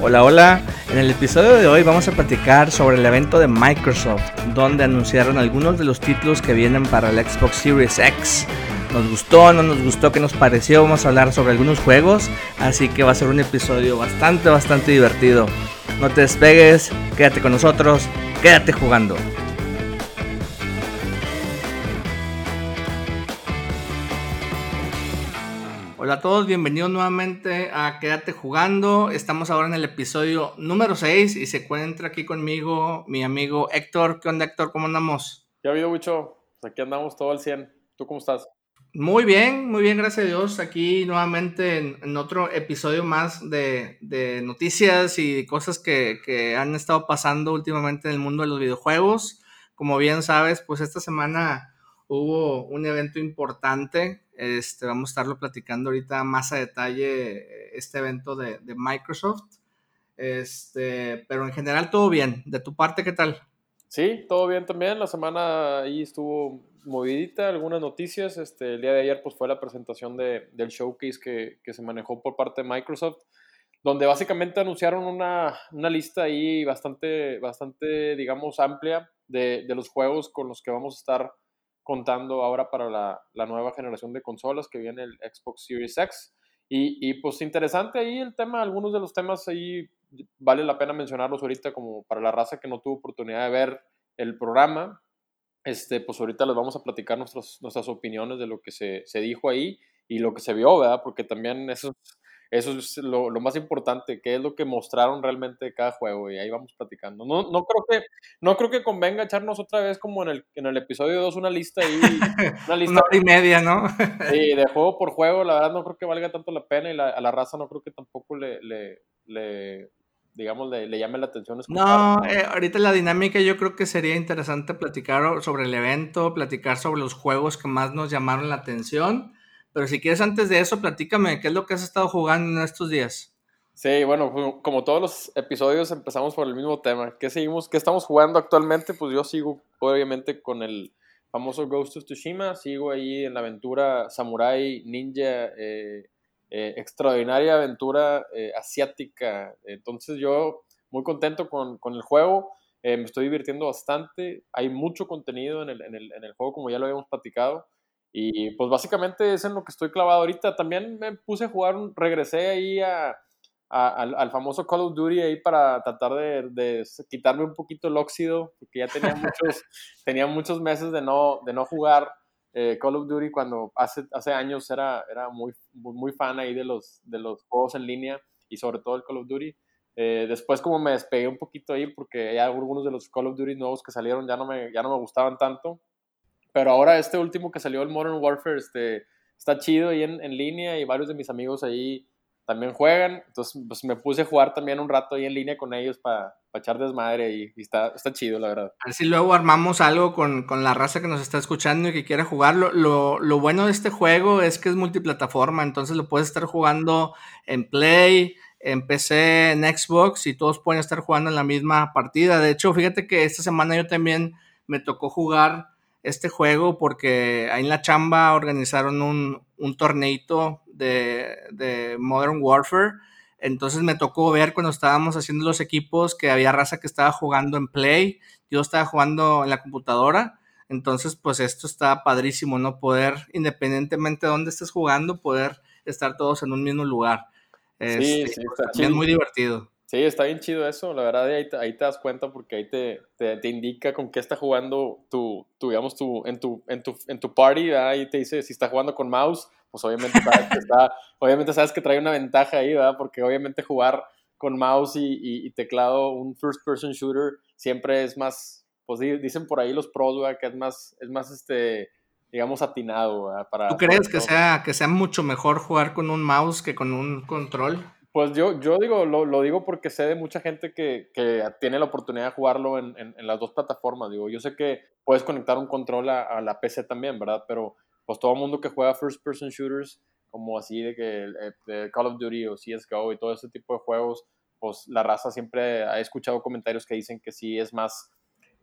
Hola, hola. En el episodio de hoy vamos a platicar sobre el evento de Microsoft, donde anunciaron algunos de los títulos que vienen para el Xbox Series X. Nos gustó, no nos gustó, qué nos pareció, vamos a hablar sobre algunos juegos, así que va a ser un episodio bastante, bastante divertido. No te despegues, quédate con nosotros, quédate jugando. Hola a todos, bienvenidos nuevamente a Quédate jugando. Estamos ahora en el episodio número 6 y se encuentra aquí conmigo mi amigo Héctor. ¿Qué onda Héctor? ¿Cómo andamos? Ya ha habido mucho, aquí andamos todo al 100. ¿Tú cómo estás? Muy bien, muy bien, gracias a Dios. Aquí nuevamente en, otro episodio más de, noticias y cosas que, que, han estado pasando últimamente en el mundo de los videojuegos. Como bien sabes, pues esta semana hubo un evento importante este, vamos a estarlo platicando ahorita más a detalle este evento de, Microsoft. Este, pero en general todo bien. ¿De tu parte qué tal? Sí, todo bien también. La semana ahí estuvo movidita, algunas noticias. Este, el día de ayer pues fue la presentación de, del showcase que, se manejó por parte de Microsoft, donde básicamente anunciaron una, una lista ahí bastante, bastante, digamos, amplia de los juegos con los que vamos a estar contando ahora para la, la, nueva generación de consolas que viene el Xbox Series X. Y, y, pues interesante ahí el tema, algunos de los temas ahí vale la pena mencionarlos ahorita como para la raza que no tuvo oportunidad de ver el programa. Este, pues ahorita les vamos a platicar nuestros, nuestras opiniones de lo que se, se dijo ahí y lo que se vio, ¿verdad? Porque también eso eso es lo, lo, más importante, qué es lo que mostraron realmente de cada juego y ahí vamos platicando. No, no, creo, que, no creo que convenga echarnos otra vez como en el, en el episodio 2 una lista ahí. Una lista y media, ¿no? sí, de juego por juego, la verdad no creo que valga tanto la pena y la, a la raza no creo que tampoco le, le, le digamos, le, le, llame la atención. No, eh, ahorita la dinámica yo creo que sería interesante platicar sobre el evento, platicar sobre los juegos que más nos llamaron la atención pero si quieres antes de eso, platícame, ¿qué es lo que has estado jugando en estos días? Sí, bueno, como todos los episodios empezamos por el mismo tema. ¿Qué seguimos? ¿Qué estamos jugando actualmente? Pues yo sigo obviamente con el famoso Ghost of Tsushima, sigo ahí en la aventura Samurai Ninja, eh, eh, extraordinaria aventura eh, asiática. Entonces yo muy contento con, con el juego, me estoy divirtiendo bastante, hay mucho contenido en el, en, el, en el juego como ya lo habíamos platicado. Y pues básicamente es en lo que estoy clavado ahorita. También me puse a jugar, regresé ahí a, al, famoso Call of Duty ahí para tratar de, de, quitarme un poquito el óxido, porque ya tenía muchos, tenía muchos meses de no, de no jugar eh, Call of Duty cuando hace, hace años era, era muy, muy fan ahí de los, de los juegos en línea y sobre todo el Call of Duty. Eh, después como me despegué un poquito ahí porque ya algunos de los Call of Duty nuevos que salieron ya no me, ya no me gustaban tanto pero ahora este último que salió, el Modern Warfare, este, está chido ahí en, en línea y varios de mis amigos ahí también juegan. Entonces, pues me puse a jugar también un rato ahí en línea con ellos para echar desmadre y, y, está, está chido, la verdad. A ver si luego armamos algo con, con, la raza que nos está escuchando y que quiera jugarlo. Lo, lo, bueno de este juego es que es multiplataforma, entonces lo puedes estar jugando en Play, en PC, en Xbox y todos pueden estar jugando en la misma partida. De hecho, fíjate que esta semana yo también me tocó jugar este juego porque ahí en la chamba organizaron un, un torneito de, de, Modern Warfare. Entonces me tocó ver cuando estábamos haciendo los equipos que había raza que estaba jugando en Play, yo estaba jugando en la computadora. Entonces, pues esto está padrísimo, ¿no? Poder, independientemente de dónde estés jugando, poder estar todos en un mismo lugar. sí, sí, está muy divertido. Sí, está bien chido eso, la verdad, ahí te, ahí te das cuenta porque ahí te, te, te, indica con qué está jugando tu, tu digamos, tu, en, tu, en, tu, en tu party, ahí te dice si está jugando con mouse, pues obviamente sabes que, está, obviamente sabes que trae una ventaja ahí, ¿verdad? Porque obviamente jugar con mouse y, y, teclado, un first person shooter, siempre es más, pues dicen por ahí los pros, ¿verdad? Que es más, es más, este, digamos, atinado, ¿verdad? Para, ¿Tú crees que sea, que sea mucho mejor jugar con un mouse que con un control? Pues yo, yo digo, lo, lo, digo porque sé de mucha gente que, que tiene la oportunidad de jugarlo en, en, las dos plataformas. Digo, yo sé que puedes conectar un control a, a, la PC también, ¿verdad? Pero pues todo el mundo que juega first person shooters, como así de que eh, Call of Duty o CSGO y todo ese tipo de juegos, pues la raza siempre ha escuchado comentarios que dicen que sí es más,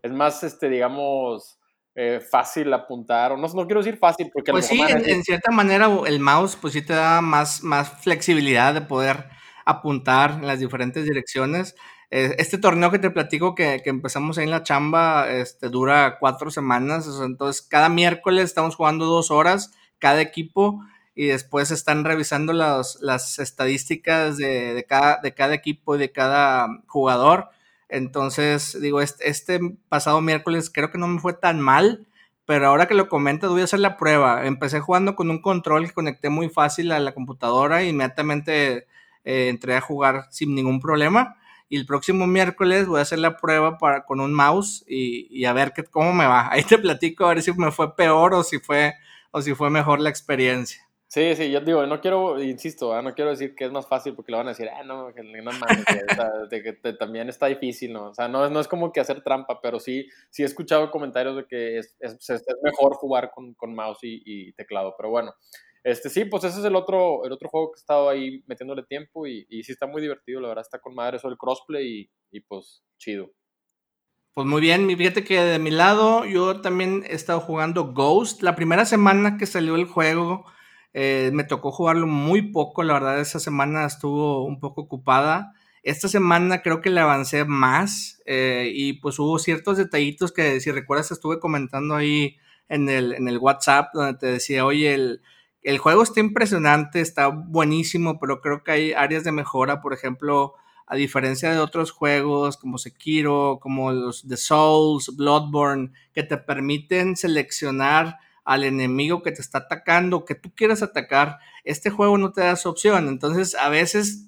es más, este, digamos, eh, fácil apuntar, o no, no quiero decir fácil, porque... Pues sí, en, cierta manera el mouse pues sí te da más, más flexibilidad de poder apuntar en las diferentes direcciones. Eh, este torneo que te platico que, que, empezamos ahí en la chamba este, dura cuatro semanas, entonces cada miércoles estamos jugando dos horas cada equipo y después están revisando las, las estadísticas de, de, cada, de cada equipo y de cada jugador entonces, digo, este, pasado miércoles creo que no me fue tan mal, pero ahora que lo comentas voy a hacer la prueba. Empecé jugando con un control que conecté muy fácil a la computadora e inmediatamente eh, entré a jugar sin ningún problema. Y el próximo miércoles voy a hacer la prueba para, con un mouse y, a ver qué, cómo me va. Ahí te platico a ver si me fue peor o si fue, o si fue mejor la experiencia. Sí, sí, yo digo, no quiero, insisto, ¿eh? no quiero decir que es más fácil porque le van a decir, ah, no, que no mames, de que también está difícil, ¿no? O sea, no, no es como que hacer trampa, pero sí, sí he escuchado comentarios de que es, es, mejor jugar con, con mouse y, y, teclado, pero bueno, este sí, pues ese es el otro, el otro juego que he estado ahí metiéndole tiempo y, y sí está muy divertido, la verdad, está con madre eso el crossplay y, y pues chido. Pues muy bien, fíjate que de mi lado yo también he estado jugando Ghost. La primera semana que salió el juego, eh, me tocó jugarlo muy poco, la verdad, esa semana estuvo un poco ocupada. Esta semana creo que le avancé más eh, y pues hubo ciertos detallitos que si recuerdas estuve comentando ahí en el, en el WhatsApp donde te decía, oye, el, el juego está impresionante, está buenísimo, pero creo que hay áreas de mejora, por ejemplo, a diferencia de otros juegos como Sekiro, como los The Souls, Bloodborne, que te permiten seleccionar al enemigo que te está atacando, que tú quieras atacar, este juego no te da esa opción. Entonces, a veces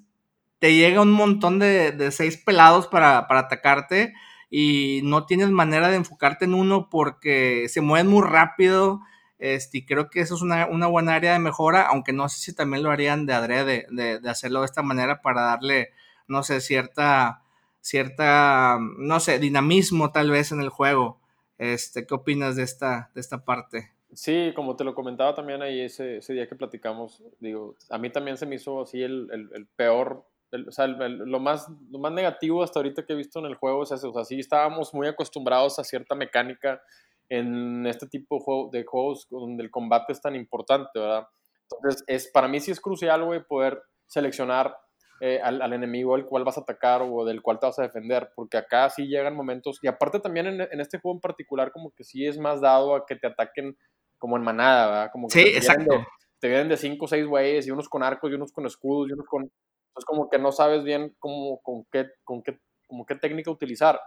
te llega un montón de, seis pelados para, atacarte y no tienes manera de enfocarte en uno porque se mueven muy rápido. Este, y creo que eso es una, buena área de mejora, aunque no sé si también lo harían de adrede, de, de hacerlo de esta manera para darle, no sé, cierta, cierta, no sé, dinamismo tal vez en el juego. Este, ¿Qué opinas de esta, de esta parte? Sí, como te lo comentaba también ahí ese, ese día que platicamos, digo, a mí también se me hizo así el, el, peor, o sea, lo, más, lo más negativo hasta ahorita que he visto en el juego es eso, o sea, sí estábamos muy acostumbrados a cierta mecánica en este tipo de juegos donde el combate es tan importante, ¿verdad? Entonces, es, para mí sí es crucial, güey, poder seleccionar eh, al, al, enemigo al cual vas a atacar o del cual te vas a defender, porque acá sí llegan momentos, y aparte también en, en este juego en particular, como que sí es más dado a que te ataquen como en manada, ¿verdad? Como que sí, te exacto. De, te vienen de cinco o seis güeyes, y unos con arcos, y unos con escudos, y unos con... Entonces como que no sabes bien cómo, con, qué, con qué, como qué técnica utilizar.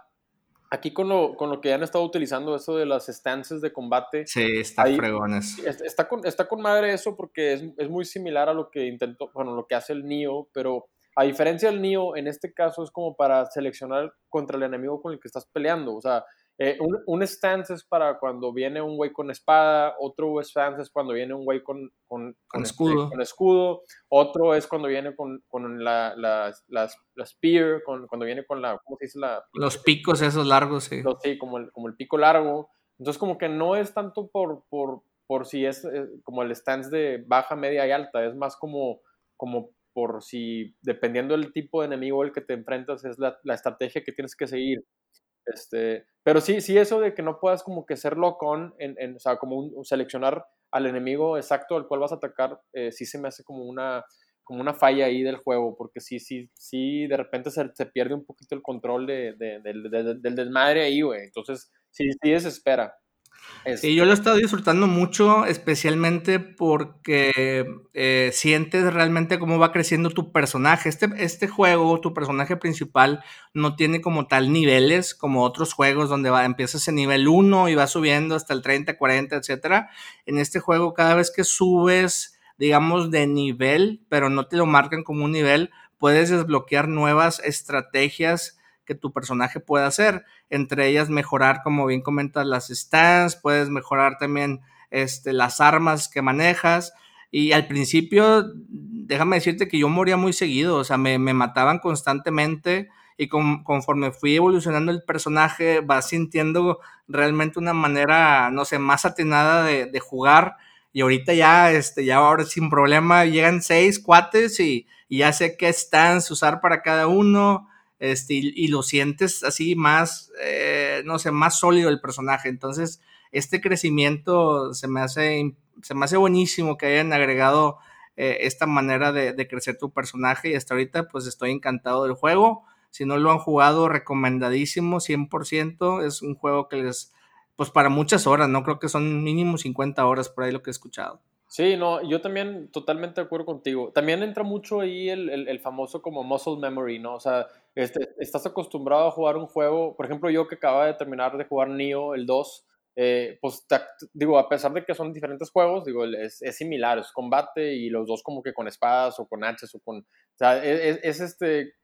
Aquí con lo, con lo que han estado utilizando eso de las stances de combate. Sí, está fregones. Está con, está con madre eso porque es, es, muy similar a lo que intentó, bueno, lo que hace el Nio, pero a diferencia del Nio, en este caso es como para seleccionar contra el enemigo con el que estás peleando. O sea, eh, un, un, stance es para cuando viene un güey con espada, otro stance es cuando viene un güey con, con, con, escudo. Este, con, escudo. otro es cuando viene con, la, la, la, spear, cuando viene con la, ¿cómo se dice? La, los picos esos largos, sí. sí, como el, como el pico largo. Entonces como que no es tanto por, por, por si es eh, como el stance de baja, media y alta, es más como, como por si, dependiendo del tipo de enemigo al que te enfrentas, es la, la estrategia que tienes que seguir. Este, pero sí, sí, eso de que no puedas como que ser locón, en, o sea, como un, seleccionar al enemigo exacto al cual vas a atacar, eh, sí se me hace como una, como una falla ahí del juego, porque sí, sí, sí, de repente se, pierde un poquito el control de, del desmadre ahí, güey. Entonces, sí, sí desespera. Sí, yo lo he estado disfrutando mucho, especialmente porque eh, sientes realmente cómo va creciendo tu personaje. Este, este juego, tu personaje principal, no tiene como tal niveles como otros juegos donde va, empiezas en nivel 1 y va subiendo hasta el 30, 40, etc. En este juego, cada vez que subes, digamos, de nivel, pero no te lo marcan como un nivel, puedes desbloquear nuevas estrategias que tu personaje puede hacer. Entre ellas mejorar, como bien comentas, las stands, puedes mejorar también este, las armas que manejas. Y al principio, déjame decirte que yo moría muy seguido, o sea, me, me mataban constantemente y conforme fui evolucionando el personaje, vas sintiendo realmente una manera, no sé, más atenada de, de, jugar. Y ahorita ya, este, ya ahora sin problema, llegan seis cuates y, y ya sé qué stands usar para cada uno este, y, lo sientes así más, eh, no sé, más sólido el personaje. Entonces, este crecimiento se me hace, se me hace buenísimo que hayan agregado eh, esta manera de, de, crecer tu personaje y hasta ahorita pues estoy encantado del juego. Si no lo han jugado, recomendadísimo, 100%. Es un juego que les, pues para muchas horas, no creo que son mínimo 50 horas por ahí lo que he escuchado. Sí, no, yo también totalmente de acuerdo contigo. También entra mucho ahí el, el, famoso como muscle memory, ¿no? O sea, este, estás acostumbrado a jugar un juego, por ejemplo, yo que acaba de terminar de jugar Neo, el 2, eh, pues digo, a pesar de que son diferentes juegos, digo, es, similar, es combate y los dos como que con espadas o con hachas o con... O sea, e, es, es este...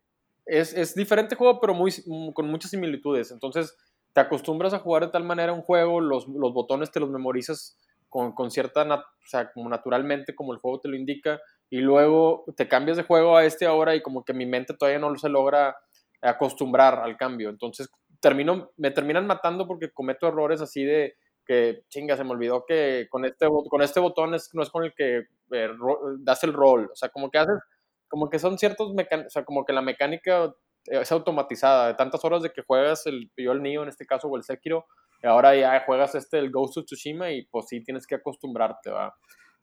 Es, es, diferente juego, pero muy, con muchas similitudes. Entonces, te acostumbras a jugar de tal manera un juego, los, los botones te los memorizas con, con cierta, o sea, como naturalmente, como el juego te lo indica, y luego te cambias de juego a este ahora y como que mi mente todavía no se logra acostumbrar al cambio. Entonces, termino, me terminan matando porque cometo errores así de que, chinga, se me olvidó que con este, con este botón es, no es con el que eh, das el rol. O sea, como que haces, como que son ciertos, o sea, como que la mecánica es automatizada. De tantas horas de que juegas el, yo el Nio en este caso o el Sekiro, ahora ya juegas este, el Ghost of Tsushima y pues sí tienes que acostumbrarte, ¿va?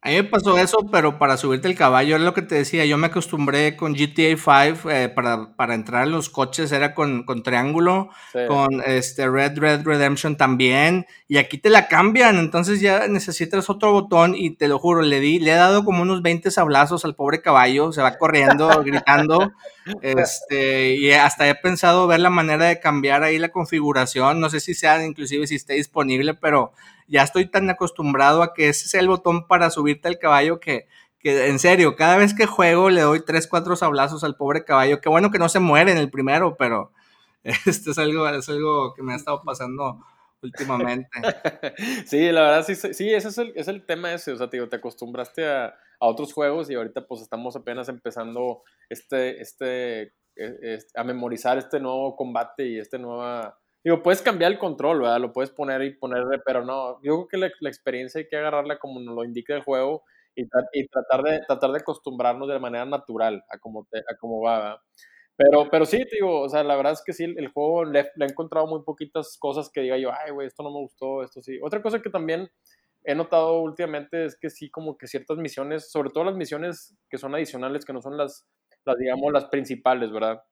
A mí me pasó eso, pero para subirte el caballo, es lo que te decía, yo me acostumbré con GTA 5 eh, para, para, entrar en los coches, era con, con triángulo, con este Red Red Redemption también, y aquí te la cambian, entonces ya necesitas otro botón y te lo juro, le di, le he dado como unos 20 sablazos al pobre caballo, se va corriendo, gritando, este, y hasta he pensado ver la manera de cambiar ahí la configuración, no sé si sea inclusive si esté disponible, pero ya estoy tan acostumbrado a que ese es el botón para subirte al caballo que, que en serio, cada vez que juego le doy tres, cuatro sablazos al pobre caballo. Qué bueno que no se muere en el primero, pero este es algo, es algo que me ha estado pasando últimamente. Sí, la verdad, sí, sí ese es el, es el tema ese, o sea, te acostumbraste a, a, otros juegos y ahorita pues estamos apenas empezando este, este, e, a memorizar este nuevo combate y este nueva Digo, puedes cambiar el control, ¿verdad? Lo puedes poner y ponerle, pero no, yo creo que la, la experiencia hay que agarrarla como nos lo indica el juego y, y, tratar, de, tratar de acostumbrarnos de manera natural a cómo, a cómo va, ¿verdad? Pero, pero sí, digo, o sea, la verdad es que sí, el, juego le, le, he encontrado muy poquitas cosas que diga yo, ay, güey, esto no me gustó, esto sí. Otra cosa que también he notado últimamente es que sí, como que ciertas misiones, sobre todo las misiones que son adicionales, que no son las, las digamos, las principales, ¿verdad?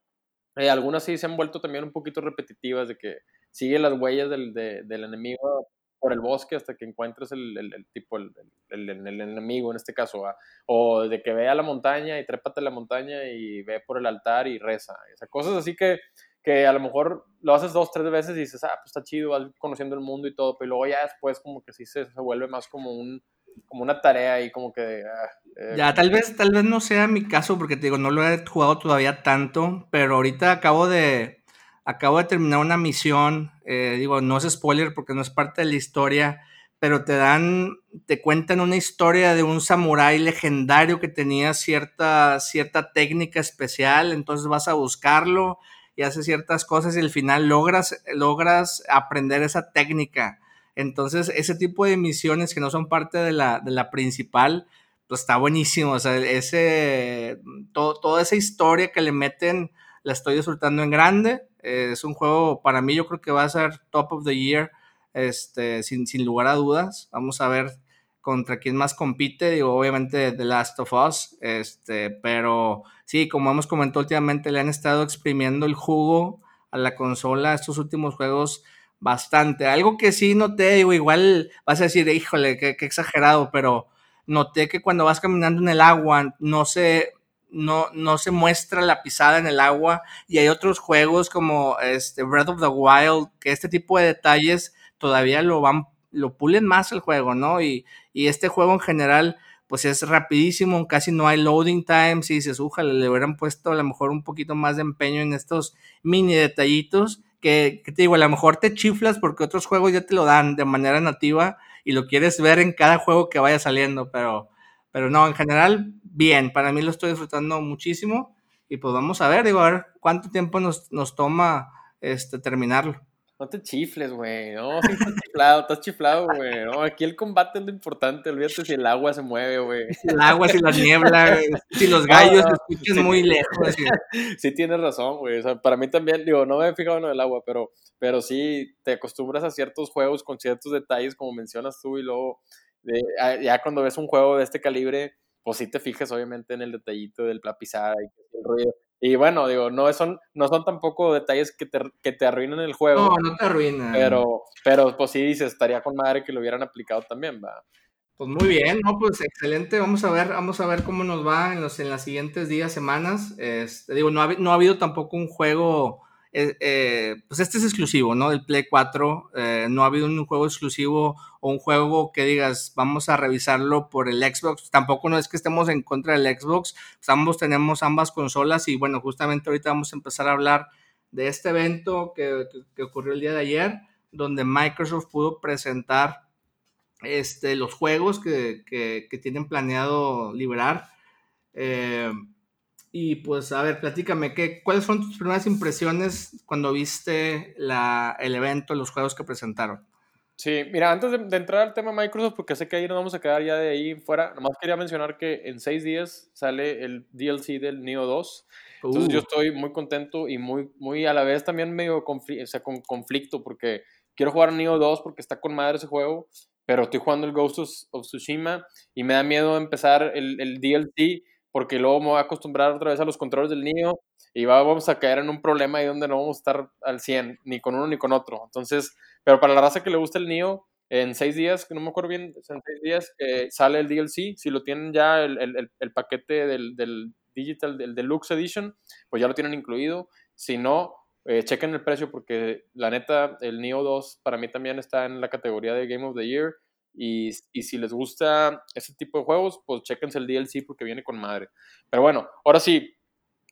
Eh, algunas sí se han vuelto también un poquito repetitivas, de que sigue las huellas del, del enemigo por el bosque hasta que encuentres el, el, tipo, el, el, enemigo en este caso, o de que vea la montaña y trépate la montaña y ve por el altar y reza, o cosas así que, que a lo mejor lo haces dos, tres veces y dices, ah, pues está chido, vas conociendo el mundo y todo, pero luego ya después como que sí se, se vuelve más como un, como una tarea y como que... Ah, eh, ya, tal vez, tal vez no sea mi caso porque te digo, no lo he jugado todavía tanto, pero ahorita acabo de, acabo de terminar una misión, eh, digo, no es spoiler porque no es parte de la historia, pero te dan, te cuentan una historia de un samurái legendario que tenía cierta, cierta técnica especial, entonces vas a buscarlo y haces ciertas cosas y al final logras, logras aprender esa técnica entonces, ese tipo de misiones que no son parte de la, de la principal, pues está buenísimo. O sea, ese, toda esa historia que le meten, la estoy disfrutando en grande. es un juego, para mí, yo creo que va a ser top of the year, este, sin, sin lugar a dudas. Vamos a ver contra quién más compite, digo, obviamente The Last of Us, este, pero sí, como hemos comentado últimamente, le han estado exprimiendo el jugo a la consola estos últimos juegos bastante. Algo que sí noté, igual vas a decir, híjole, qué, exagerado, pero noté que cuando vas caminando en el agua no se, no, no se muestra la pisada en el agua y hay otros juegos como este Breath of the Wild que este tipo de detalles todavía lo van, lo pulen más el juego, ¿no? Y, y este juego en general pues es rapidísimo, casi no hay loading times y dices, ojalá le hubieran puesto a lo mejor un poquito más de empeño en estos mini detallitos que, te digo, a lo mejor te chiflas porque otros juegos ya te lo dan de manera nativa y lo quieres ver en cada juego que vaya saliendo, pero, pero no, en general, bien, para mí lo estoy disfrutando muchísimo y pues vamos a ver, digo, a ver cuánto tiempo nos, nos toma este, terminarlo. No te chifles, güey. No, sí estás chiflado, estás chiflado, güey. No, aquí el combate es lo importante. Olvídate si el agua se mueve, güey. El agua, si la niebla, si los gallos se escuchan muy lejos. Sí. tienes razón, güey. O sea, para mí también, digo, no me he fijado en el agua, pero, pero sí te acostumbras a ciertos juegos con ciertos detalles, como mencionas tú, y luego ya cuando ves un juego de este calibre, pues sí te fijas obviamente en el detallito del la pisada y el ruido. Y bueno, digo, no son, no son tampoco detalles que te, que te arruinan el juego. No, no te arruinan. Pero, pero pues sí dices, estaría con madre que lo hubieran aplicado también, va. Pues muy bien, no, pues excelente. Vamos a ver, vamos a ver cómo nos va en los en las siguientes días, semanas. Este, digo, no ha, no ha habido tampoco un juego eh, eh, pues este es exclusivo, ¿no? Del Play 4. Eh, no ha habido un juego exclusivo o un juego que digas, vamos a revisarlo por el Xbox. Tampoco no es que estemos en contra del Xbox. Pues ambos tenemos ambas consolas y bueno, justamente ahorita vamos a empezar a hablar de este evento que, ocurrió el día de ayer, donde Microsoft pudo presentar este, los juegos que, que tienen planeado liberar. Eh, y pues, a ver, platícame, ¿qué, ¿cuáles fueron tus primeras impresiones cuando viste la, el evento, los juegos que presentaron? Sí, mira, antes de, entrar al tema Microsoft, porque sé que ahí nos vamos a quedar ya de ahí fuera, nomás quería mencionar que en seis días sale el DLC del Neo 2. Entonces yo uh. estoy muy contento y muy, muy a la vez también medio conflicto, o sea, con conflicto, porque quiero jugar Neo 2 porque está con madre ese juego, pero estoy jugando el Ghost of, Tsushima y me da miedo empezar el, el DLC porque luego me voy a acostumbrar otra vez a los controles del niño y vamos a caer en un problema ahí donde no vamos a estar al 100, ni con uno ni con otro. Entonces, pero para la raza que le gusta el niño, en seis días, no me acuerdo bien, en seis días eh, sale el DLC. Si lo tienen ya el, el, el paquete del, del, Digital, del Deluxe Edition, pues ya lo tienen incluido. Si no, eh, chequen el precio porque la neta, el Neo 2 para mí también está en la categoría de Game of the Year. Y, si les gusta ese tipo de juegos, pues chequense el DLC porque viene con madre. Pero bueno, ahora sí,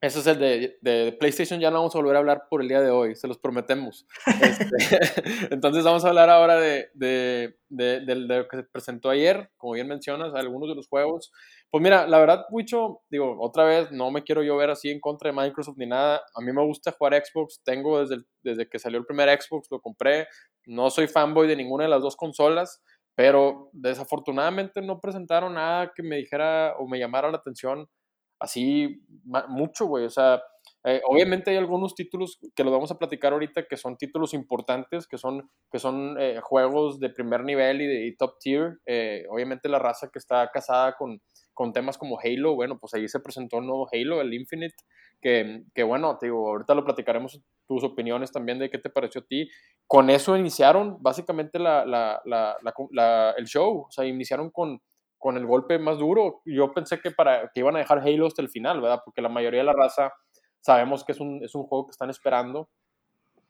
ese es el de, PlayStation, ya no vamos a volver a hablar por el día de hoy, se los prometemos. Este, entonces vamos a hablar ahora de, de, lo que se presentó ayer, como bien mencionas, algunos de los juegos. Pues mira, la verdad, Wicho, digo, otra vez, no me quiero yo ver así en contra de Microsoft ni nada. A mí me gusta jugar Xbox, tengo desde, desde que salió el primer Xbox, lo compré. No soy fanboy de ninguna de las dos consolas pero desafortunadamente no presentaron nada que me dijera o me llamara la atención así mucho, güey. O sea, eh, obviamente hay algunos títulos que los vamos a platicar ahorita que son títulos importantes, que son, que son eh, juegos de primer nivel y de top tier. Eh, obviamente la raza que está casada con, con temas como Halo, bueno, pues ahí se presentó un nuevo Halo, el Infinite, que, que bueno, te digo, ahorita lo platicaremos tus opiniones también de qué te pareció a ti. Con eso iniciaron básicamente la, la, la, el show, o sea, iniciaron con, con el golpe más duro. Yo pensé que, para, que iban a dejar Halo hasta el final, ¿verdad? Porque la mayoría de la raza sabemos que es un, es un juego que están esperando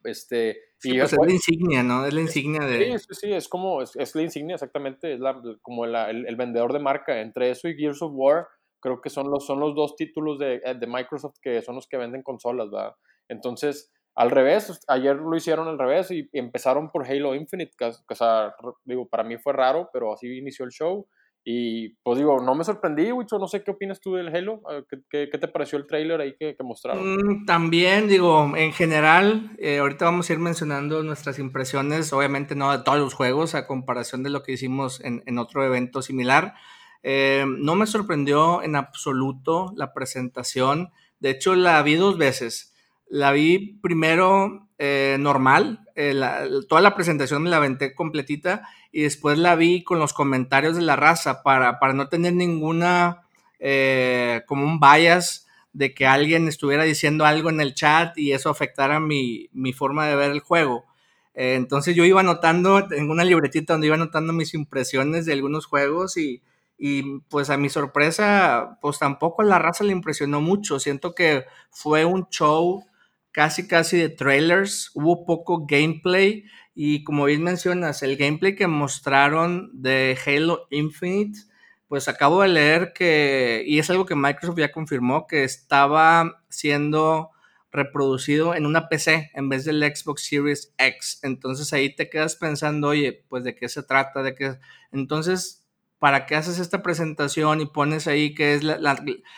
este, y pues es la insignia, ¿no? Es la insignia de... Sí, sí, sí, es como, es, es la insignia exactamente, es la, como la, el, el, vendedor de marca. Entre eso y Gears of War, creo que son los, son los dos títulos de, eh, de Microsoft que son los que venden consolas, ¿verdad? Entonces, al revés, ayer lo hicieron al revés y, empezaron por Halo Infinite, que, que, o sea, digo, para mí fue raro, pero así inició el show. Y pues digo, no me sorprendí, Wicho, no sé qué opinas tú del Halo, ¿qué, qué, te pareció el trailer ahí que, que mostraron? Mm, también, digo, en general, eh, ahorita vamos a ir mencionando nuestras impresiones, obviamente no de todos los juegos, a comparación de lo que hicimos en, en otro evento similar. Eh, no me sorprendió en absoluto la presentación, de hecho la vi dos veces. La vi primero eh, normal, toda la presentación me la aventé completita y después la vi con los comentarios de la raza para, para no tener ninguna, eh, como un bias de que alguien estuviera diciendo algo en el chat y eso afectara mi, mi forma de ver el juego. Eh, entonces yo iba anotando, en una libretita donde iba anotando mis impresiones de algunos juegos y, y pues a mi sorpresa, pues tampoco a la raza le impresionó mucho. Siento que fue un show casi casi de trailers, hubo poco gameplay y como bien mencionas, el gameplay que mostraron de Halo Infinite, pues acabo de leer que, y es algo que Microsoft ya confirmó, que estaba siendo reproducido en una PC en vez del Xbox Series X. Entonces ahí te quedas pensando, oye, pues de qué se trata, de qué... Entonces, ¿para qué haces esta presentación y pones ahí que es la,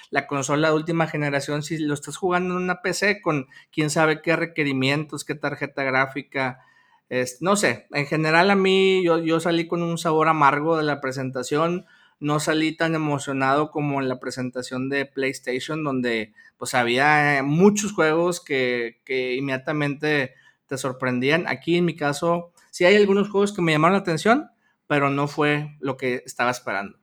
la, consola de última generación si lo estás jugando en una PC con quién sabe qué requerimientos, qué tarjeta gráfica? Es, no sé, en general a mí yo, yo salí con un sabor amargo de la presentación, no salí tan emocionado como en la presentación de PlayStation, donde pues había muchos juegos que, que inmediatamente te sorprendían. Aquí en mi caso, sí hay algunos juegos que me llamaron la atención, pero no fue lo que estaba esperando.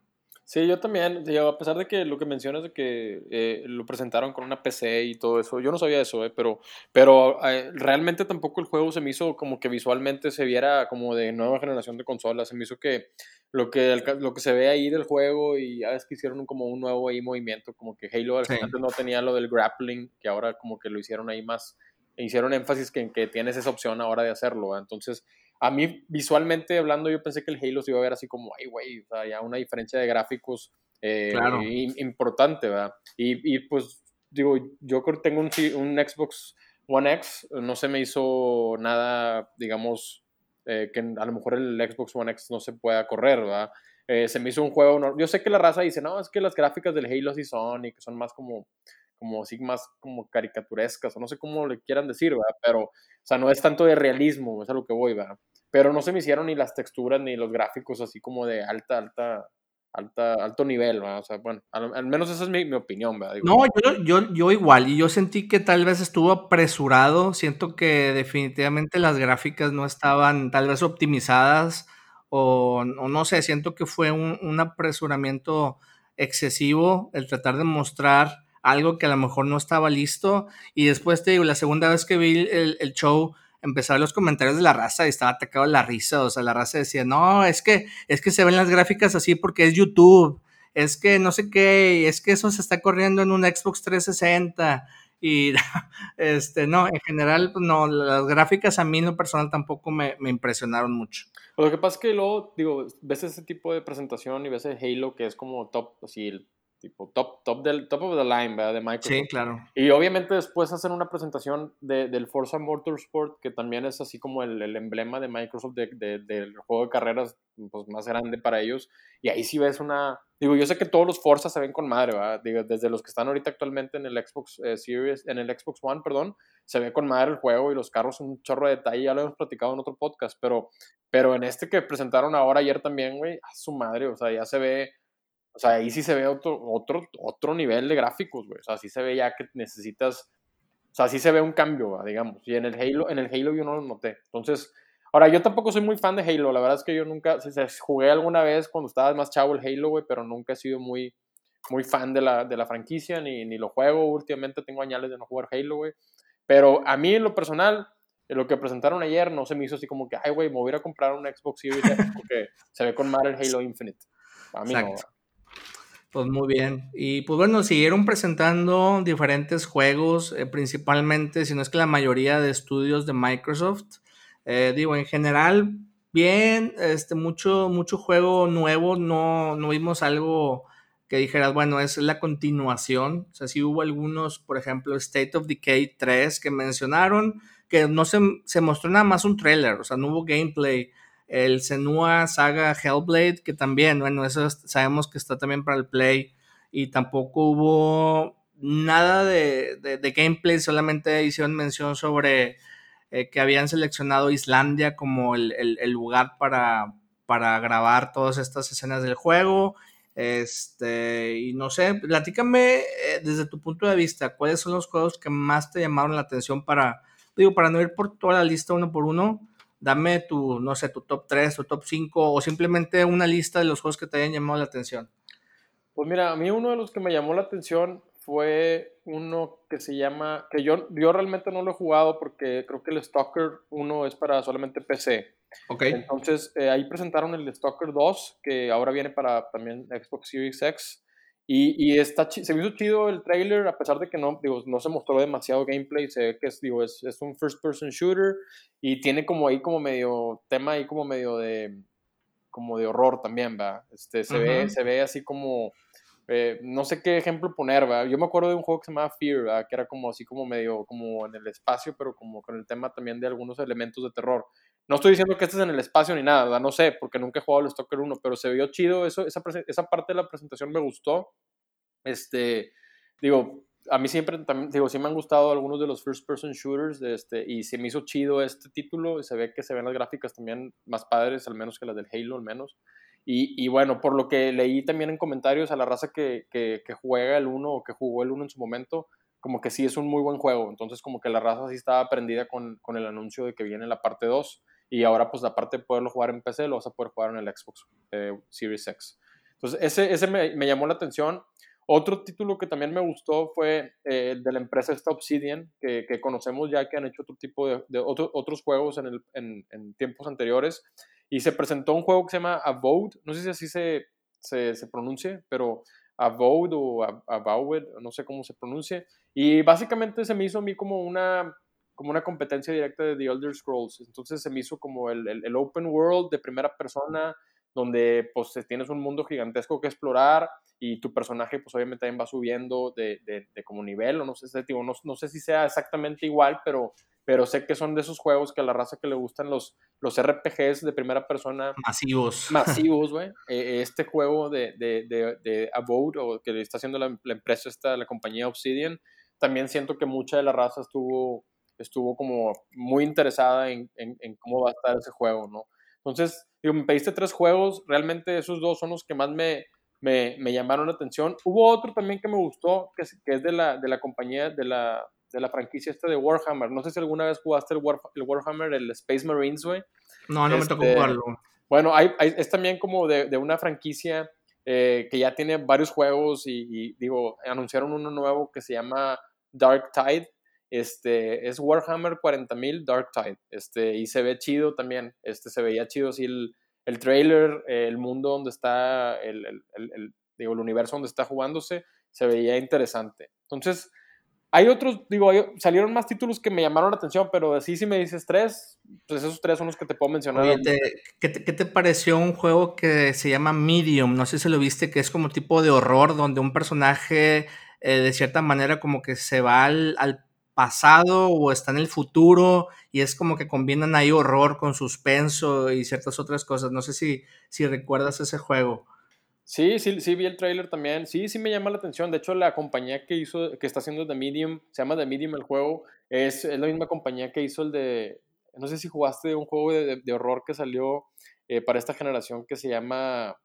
Sí, yo también, a pesar de que lo que mencionas de que eh, lo presentaron con una PC y todo eso, yo no sabía eso, eh, pero, pero eh, realmente tampoco el juego se me hizo como que visualmente se viera como de nueva generación de consolas, se me hizo que lo que, lo que se ve ahí del juego y ya ves que hicieron como un nuevo ahí movimiento, como que Halo antes no tenía lo del grappling, que ahora como que lo hicieron ahí más, hicieron énfasis que, en que tienes esa opción ahora de hacerlo, entonces a mí visualmente hablando yo pensé que el Halo se iba a ver así como, ay, güey, o sea, ya una diferencia de gráficos eh, importante, ¿verdad? Y, y, pues digo, yo tengo un, un, Xbox One X, no se me hizo nada, digamos, eh, que a lo mejor el Xbox One X no se pueda correr, ¿verdad? Eh, se me hizo un juego, yo sé que la raza dice, no, es que las gráficas del Halo sí son y que son más como como así más como caricaturescas, o no sé cómo le quieran decir, ¿verdad? Pero, o sea, no es tanto de realismo, es a lo que voy, ¿verdad? Pero no se me hicieron ni las texturas ni los gráficos así como de alta, alta, alta, alto nivel, ¿verdad? O sea, bueno, al, menos esa es mi, mi opinión, ¿verdad? no, yo, yo, yo igual, y yo sentí que tal vez estuvo apresurado, siento que definitivamente las gráficas no estaban tal vez optimizadas, o, o no sé, siento que fue un, un apresuramiento excesivo el tratar de mostrar algo que a lo mejor no estaba listo. Y después te digo, la segunda vez que vi el, el show, empezaron los comentarios de la raza y estaba atacado la risa. O sea, la raza decía, no, es que, es que se ven las gráficas así porque es YouTube. Es que no sé qué, es que eso se está corriendo en un Xbox 360. Y este, no, en general, pues, no, las gráficas a mí en lo personal tampoco me, me impresionaron mucho. Lo que pasa es que luego, digo, ves ese tipo de presentación y ves el Halo que es como top, así, el tipo top, top, del, top of the line, ¿verdad? De Microsoft. Sí, claro. Y obviamente después hacen una presentación de, del Forza Motorsport, que también es así como el, el emblema de Microsoft de, del juego de carreras pues, más grande para ellos. Y ahí sí ves una... Digo, yo sé que todos los Forza se ven con madre, ¿verdad? Digo, desde los que están ahorita actualmente en el Xbox eh, Series, en el Xbox One, perdón, se ve con madre el juego y los carros un chorro de detalle, ya lo hemos platicado en otro podcast, pero, pero en este que presentaron ahora ayer también, güey, a su madre, o sea, ya se ve o sea, ahí sí se ve otro, otro, otro nivel de gráficos, güey. O sea, sí se ve ya que necesitas. O sea, sí se ve un cambio, digamos. Y en el Halo, en el Halo yo no lo noté. Entonces, ahora yo tampoco soy muy fan de Halo. La verdad es que yo nunca. jugué alguna vez cuando estaba más chavo el Halo, güey, pero nunca he sido muy, muy fan de la, de la franquicia, ni, ni lo juego. Últimamente tengo añales de no jugar Halo, güey. Pero a mí, en lo personal, lo que presentaron ayer no se me hizo así como que, ay, güey, me voy a comprar un Xbox Series porque se ve con mal el Halo Infinite. A mí no. Pues muy bien. Y pues bueno, siguieron presentando diferentes juegos, eh, principalmente, si no es que la mayoría de estudios de Microsoft. Eh, digo, en general, bien, este, mucho, mucho juego nuevo, no, no vimos algo que dijeras, bueno, es la continuación. O sea, sí hubo algunos, por ejemplo, State of Decay 3 que mencionaron, que no se, se mostró nada más un trailer, o sea, no hubo gameplay el Senua Saga Hellblade, que también, bueno, eso sabemos que está también para el Play, y tampoco hubo nada de, gameplay, solamente hicieron mención sobre eh, que habían seleccionado Islandia como el, lugar para, para grabar todas estas escenas del juego. Este, y no sé, platícame eh, desde tu punto de vista, ¿cuáles son los juegos que más te llamaron la atención para, digo, para no ir por toda la lista uno por uno? Dame tu, no sé, tu top 3, tu top 5 o simplemente una lista de los juegos que te hayan llamado la atención. Pues mira, a mí uno de los que me llamó la atención fue uno que se llama, que yo, yo realmente no lo he jugado porque creo que el Stalker 1 es para solamente PC. Ok. Entonces eh, ahí presentaron el Stalker 2 que ahora viene para también Xbox Series X. Y, y está, se me hizo chido el trailer, a pesar de que no, digo, no se mostró demasiado gameplay, se ve que es, digo, es, es un first person shooter y tiene como ahí como medio tema ahí como medio de como de horror también, va. Este, se, ve, se ve así como, eh, no sé qué ejemplo poner, va. Yo me acuerdo de un juego que se llamaba Fear, que era como así como medio, como en el espacio, pero como con el tema también de algunos elementos de terror. No estoy diciendo que estés en el espacio ni nada, no sé, porque nunca he jugado el Stalker 1, pero se vio chido, eso, esa, esa parte de la presentación me gustó. Este, digo, a mí siempre, digo, sí me han gustado algunos de los first person shooters este, y se me hizo chido este título. Se ve que se ven las gráficas también más padres, al menos que las del Halo, al menos. Y, y bueno, por lo que leí también en comentarios a la raza que, juega el 1 o que jugó el 1 en su momento, como que sí es un muy buen juego. Entonces, como que la raza sí estaba prendida con, con el anuncio de que viene la parte 2. Y ahora, pues, aparte de poderlo jugar en PC, lo vas a poder jugar en el Xbox eh, Series X. Entonces, ese, ese me, llamó la atención. Otro título que también me gustó fue eh, de la empresa esta Obsidian, que, que, conocemos ya que han hecho otro tipo de, de otro, otros juegos en, en, tiempos anteriores. Y se presentó un juego que se llama Avowed, no sé si así se, se, se pronuncie, pero Avowed o Avowed, no sé cómo se pronuncie. Y básicamente se me hizo a mí como una, como una competencia directa de The Elder Scrolls. Entonces se me hizo como el, el, el open world de primera persona, donde pues tienes un mundo gigantesco que explorar y tu personaje pues obviamente también va subiendo de, de, de como nivel, o no sé, digo, no, no, sé si sea exactamente igual, pero, pero sé que son de esos juegos que a la raza que le gustan los, los RPGs de primera persona. Masivos. Masivos, güey. Eh, este juego de, de, de, de Abode, o que está haciendo la, la, empresa esta, la compañía Obsidian, también siento que mucha de la raza estuvo, estuvo como muy interesada en, en, en cómo va a estar ese juego, ¿no? Entonces, digo, me pediste tres juegos, realmente esos dos son los que más me, me, me, llamaron la atención. Hubo otro también que me gustó, que es, que es de, la, de la compañía, de la, de la franquicia esta de Warhammer. No sé si alguna vez jugaste el, War, el Warhammer, el Space Marines, güey. No, no este, me tocó jugarlo. Bueno, hay, hay, es también como de, de una franquicia eh, que ya tiene varios juegos y, y, digo, anunciaron uno nuevo que se llama Dark Tide. Este, es Warhammer 40.000 Dark Tide. Este, y se ve chido también. Este, se veía chido así el, el trailer, el mundo donde está, el, el, el, digo, el universo donde está jugándose, se veía interesante. Entonces, hay otros, digo, hay, salieron más títulos que me llamaron la atención, pero así si me dices tres, pues esos tres son los que te puedo mencionar. Oye, te, ¿qué, te, ¿qué, te, pareció un juego que se llama Medium? No sé si lo viste, que es como tipo de horror, donde un personaje eh, de cierta manera como que se va al, al pasado o está en el futuro y es como que combinan ahí horror con suspenso y ciertas otras cosas. No sé si, si recuerdas ese juego. Sí, sí, sí, vi el trailer también. Sí, sí me llama la atención. De hecho, la compañía que hizo, que está haciendo The Medium, se llama The Medium el juego, es, es la misma compañía que hizo el de, no sé si jugaste un juego de, de, de horror que salió eh, para esta generación que se llama,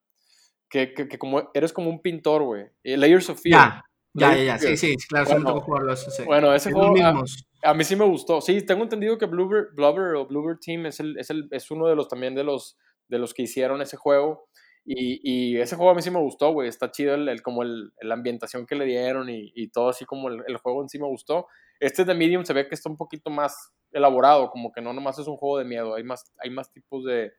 que, que, que como, eres como un pintor, güey. Eh, Layers of Fear. Yeah. Ya, ya, ya, sí, sí, claro, bueno, sí me tocó. Sí. Bueno, ese juego a, a, mí sí me gustó. Sí, tengo entendido que Bloober, Blubber o Bloober Team es, el, es, el, es uno de los también de los, de los que hicieron ese juego. Y, y ese juego a mí sí me gustó, güey. Está chido el, el como el, la ambientación que le dieron y, y todo así como el, juego en sí me gustó. Este de Medium se ve que está un poquito más elaborado, como que no nomás es un juego de miedo. Hay más, hay más tipos de,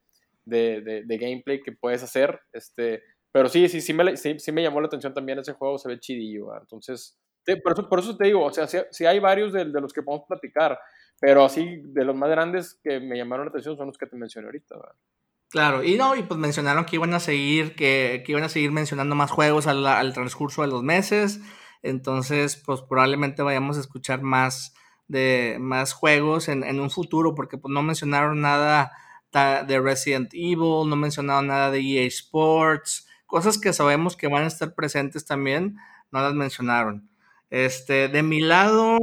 de, de, de gameplay que puedes hacer. Este, pero sí, sí, sí me, sí, sí me llamó la atención también ese juego, se ve chidillo, ¿verdad? entonces, te, por, eso, por eso te digo, o sea, sí, sí hay varios de, de, los que podemos platicar, pero así, de los más grandes que me llamaron la atención son los que te mencioné ahorita, ¿verdad? Claro, y no, y pues mencionaron que iban a seguir, que, que iban a seguir mencionando más juegos al, al, transcurso de los meses, entonces, pues probablemente vayamos a escuchar más de más juegos en, en un futuro, porque pues no mencionaron nada de Resident Evil, no mencionaron nada de EA Sports, cosas que sabemos que van a estar presentes también, no las mencionaron. Este, de mi lado,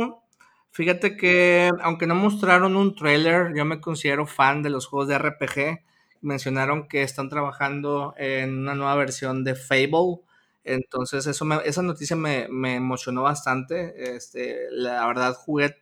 fíjate que aunque no mostraron un trailer, yo me considero fan de los juegos de RPG. Mencionaron que están trabajando en una nueva versión de Fable. Entonces, eso me, esa noticia me, me, emocionó bastante. Este, la verdad, jugué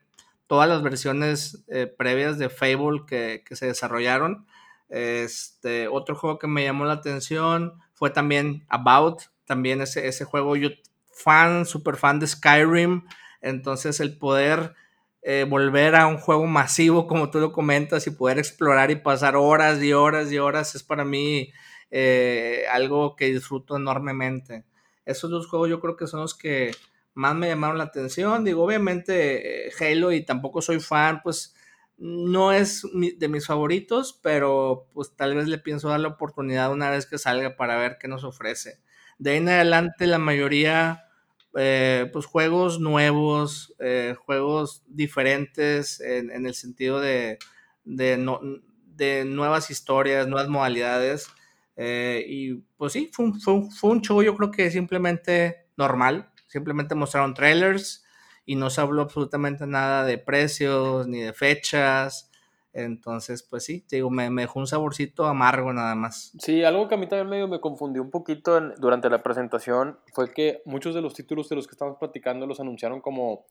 todas las versiones eh, previas de Fable que, que se desarrollaron. Este, otro juego que me llamó la atención fue también About, también ese, ese juego, yo fan, super fan de Skyrim, entonces el poder eh, volver a un juego masivo, como tú lo comentas, y poder explorar y pasar horas y horas y horas es para mí eh, algo que disfruto enormemente. Esos dos juegos yo creo que son los que más me llamaron la atención. Digo, obviamente eh, Halo y tampoco soy fan, pues no es de mis favoritos, pero pues tal vez le pienso dar la oportunidad una vez que salga para ver qué nos ofrece. De ahí en adelante la mayoría, eh, pues juegos nuevos, eh, juegos diferentes en, el sentido de, de, no, de, nuevas historias, nuevas modalidades. Eh, y pues sí, fue un, fue, un, fue un show yo creo que simplemente normal, simplemente mostraron trailers y no se habló absolutamente nada de precios ni de fechas. Entonces, pues sí, te digo, me, dejó un saborcito amargo nada más. Sí, algo que a mí también medio me confundió un poquito durante la presentación fue que muchos de los títulos de los que estamos platicando los anunciaron como,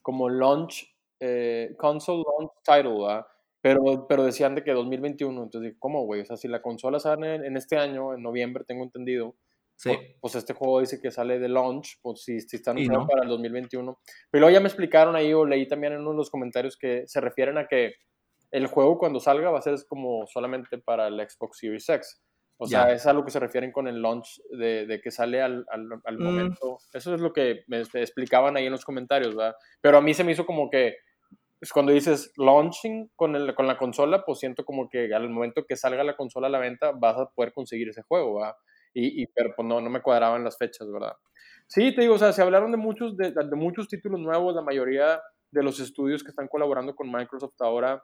como launch, eh, console launch title, Pero, pero decían de que 2021. Entonces, ¿cómo, güey? O sea, si la consola sale en, este año, en noviembre, tengo entendido, Sí. Pues, pues, este juego dice que sale de launch, pues si, si están no. para el 2021. Pero luego ya me explicaron ahí, o leí también en uno de los comentarios que se refieren a que el juego cuando salga va a ser como solamente para el Xbox Series X. O sea, es a lo que se refieren con el launch de, de que sale al, al, al mm. momento. Eso es lo que me, explicaban ahí en los comentarios, ¿verdad? Pero a mí se me hizo como que pues, cuando dices launching con, el, con la consola, pues siento como que al momento que salga la consola a la venta vas a poder conseguir ese juego, ¿verdad? Y, y pero pues no, no me cuadraban las fechas, ¿verdad? Sí, te digo, o sea, se hablaron de muchos, de, de muchos títulos nuevos, la mayoría de los estudios que están colaborando con Microsoft ahora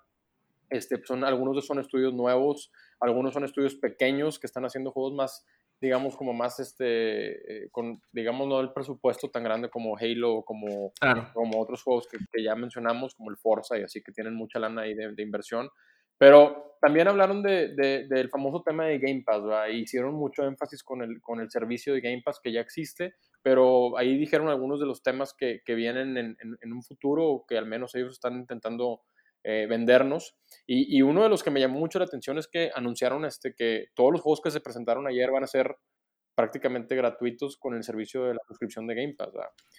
este, son, algunos son estudios nuevos, algunos son estudios pequeños que están haciendo juegos más, digamos, como más, este, eh, con, digamos, no el presupuesto tan grande como Halo, como, como otros juegos que, que, ya mencionamos, como el Forza y así, que tienen mucha lana ahí de, de inversión. Pero también hablaron de, de, del famoso tema de Game Pass. Y hicieron mucho énfasis con el, con el servicio de Game Pass que ya existe, pero ahí dijeron algunos de los temas que, que vienen en, en, en, un futuro o que al menos ellos están intentando eh, vendernos. Y, uno de los que me llamó mucho la atención es que anunciaron este, que todos los juegos que se presentaron ayer van a ser prácticamente gratuitos con el servicio de la suscripción de Game Pass.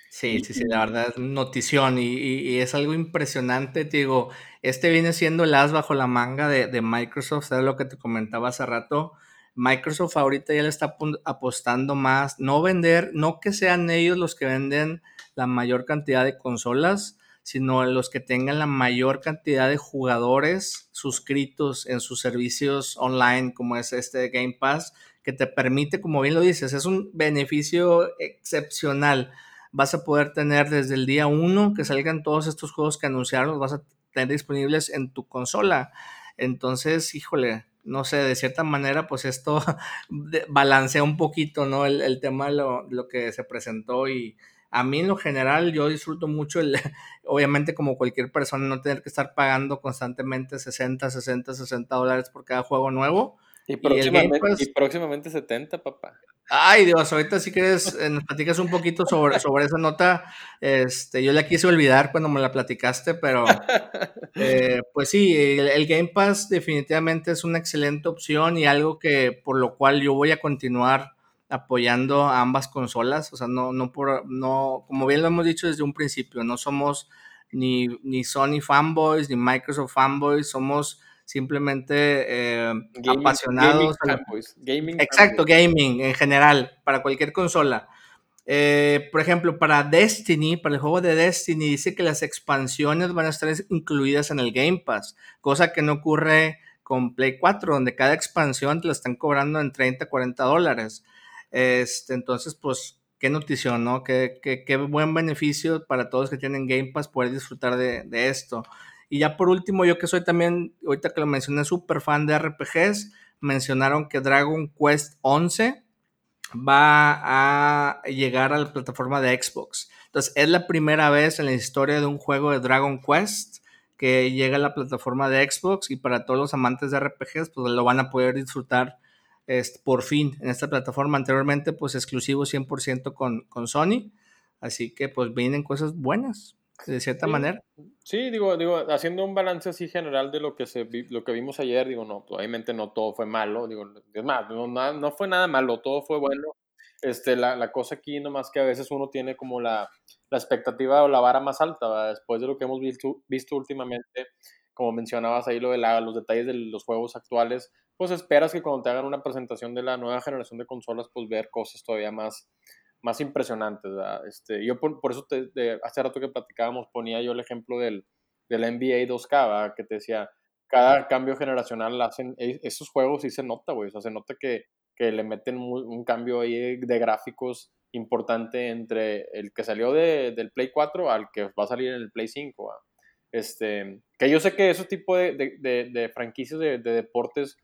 Sí, sí, sí, la verdad es notición y, es algo impresionante, te digo, este viene siendo el as bajo la manga de, de Microsoft, es lo que te comentaba hace rato. Microsoft ahorita ya le está apostando más, no vender, no que sean ellos los que venden la mayor cantidad de consolas, sino los que tengan la mayor cantidad de jugadores suscritos en sus servicios online, como es este Game Pass, que te permite, como bien lo dices, es un beneficio excepcional. Vas a poder tener desde el día uno que salgan todos estos juegos que anunciaron, los vas a tener disponibles en tu consola. Entonces, híjole, no sé, de cierta manera, pues esto balancea un poquito, ¿no? El, tema de lo, lo, que se presentó y a mí en lo general yo disfruto mucho el, obviamente como cualquier persona, no tener que estar pagando constantemente 60, 60, 60 dólares por cada juego nuevo. Y próximamente, y, próximamente 70, papá. Ay, Dios, ahorita si quieres eh, nos platicas un poquito sobre, sobre esa nota. Este, yo la quise olvidar cuando me la platicaste, pero eh, pues sí, el, Game Pass definitivamente es una excelente opción y algo que por lo cual yo voy a continuar apoyando a ambas consolas, o sea, no, no por, no, como bien lo hemos dicho desde un principio, no somos ni, ni Sony fanboys, ni Microsoft fanboys, somos simplemente eh, apasionados. Gaming Exacto, gaming en general, para cualquier consola. Eh, por ejemplo, para Destiny, para el juego de Destiny, dice que las expansiones van a estar incluidas en el Game Pass, cosa que no ocurre con Play 4, donde cada expansión te la están cobrando en 30, 40 dólares. Este, entonces, pues, qué notición, ¿no? Qué, qué, qué, buen beneficio para todos que tienen Game Pass poder disfrutar de, de, esto. Y ya por último, yo que soy también, ahorita que lo mencioné, súper fan de RPGs, mencionaron que Dragon Quest 11 va a llegar a la plataforma de Xbox. Entonces, es la primera vez en la historia de un juego de Dragon Quest que llega a la plataforma de Xbox y para todos los amantes de RPGs, pues lo van a poder disfrutar por fin en esta plataforma. Anteriormente, pues exclusivo 100% con, con Sony. Así que pues vienen cosas buenas, de cierta manera. Sí, digo, digo, haciendo un balance así general de lo que, se, lo que vimos ayer, digo, no, obviamente no todo fue malo, digo, es más, no, no fue nada malo, todo fue bueno. Este, la, la, cosa aquí nomás que a veces uno tiene como la, la expectativa o la vara más alta, después de lo que hemos visto, visto últimamente, como mencionabas ahí lo de la, los detalles de los juegos actuales, pues esperas que cuando te hagan una presentación de la nueva generación de consolas, pues ver cosas todavía más, más impresionantes. Este, yo por, por eso te, hace rato que platicábamos ponía yo el ejemplo del, del NBA 2K, que te decía, cada cambio generacional hacen, e, esos juegos sí se nota, güey, o sea, se nota que, que le meten un cambio ahí de gráficos importante entre el que salió de, del Play 4 al que va a salir en el Play 5. Este, que yo sé que ese tipo de, de, de franquicias de, deportes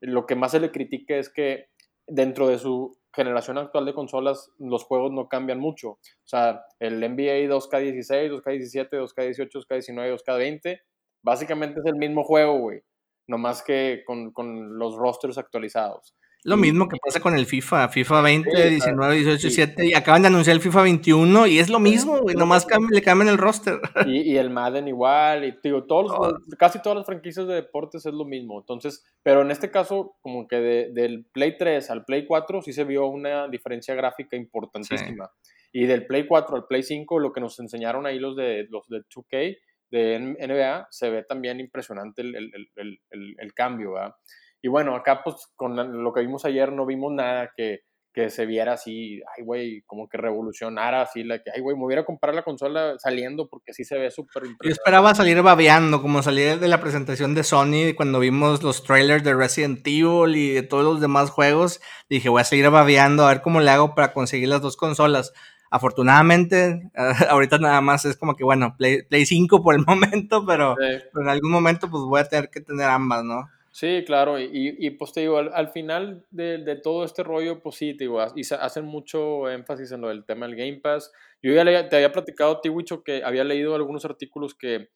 lo que más se le critica es que dentro de su generación actual de consolas, los juegos no cambian mucho. O sea, el NBA 2K16, 2K17, 2K18, 2K19, 2K20, básicamente es el mismo juego, güey. Nomás que con, con los rosters actualizados. Lo mismo que pasa con el FIFA, FIFA 20, 19, 18, 17, y acaban de anunciar el FIFA 21 y es lo mismo, güey, nomás le cambian el roster. Y, el Madden igual, y digo, todos, casi todas las franquicias de deportes es lo mismo. Entonces, pero en este caso, como que del Play 3 al Play 4 sí se vio una diferencia gráfica importantísima. Y del Play 4 al Play 5, lo que nos enseñaron ahí los de, los de 2K, de NBA, se ve también impresionante el, el, el, el cambio, ¿verdad? Y bueno, acá pues con lo que vimos ayer no vimos nada que, que se viera así, ay güey, como que revolucionara así, la que, ay güey, me hubiera comprar la consola saliendo porque sí se ve súper Yo esperaba salir babeando, como salir de la presentación de Sony cuando vimos los trailers de Resident Evil y de todos los demás juegos. Dije, voy a seguir babeando a ver cómo le hago para conseguir las dos consolas. Afortunadamente, ahorita nada más es como que, bueno, Play, 5 por el momento, pero, pero en algún momento pues voy a tener que tener ambas, ¿no? Sí, claro, y, y pues te digo, al, final de, de, todo este rollo, pues sí, te digo, y hacen mucho énfasis en lo del tema del Game Pass. Yo ya te había platicado, Tiwicho, que había leído algunos artículos que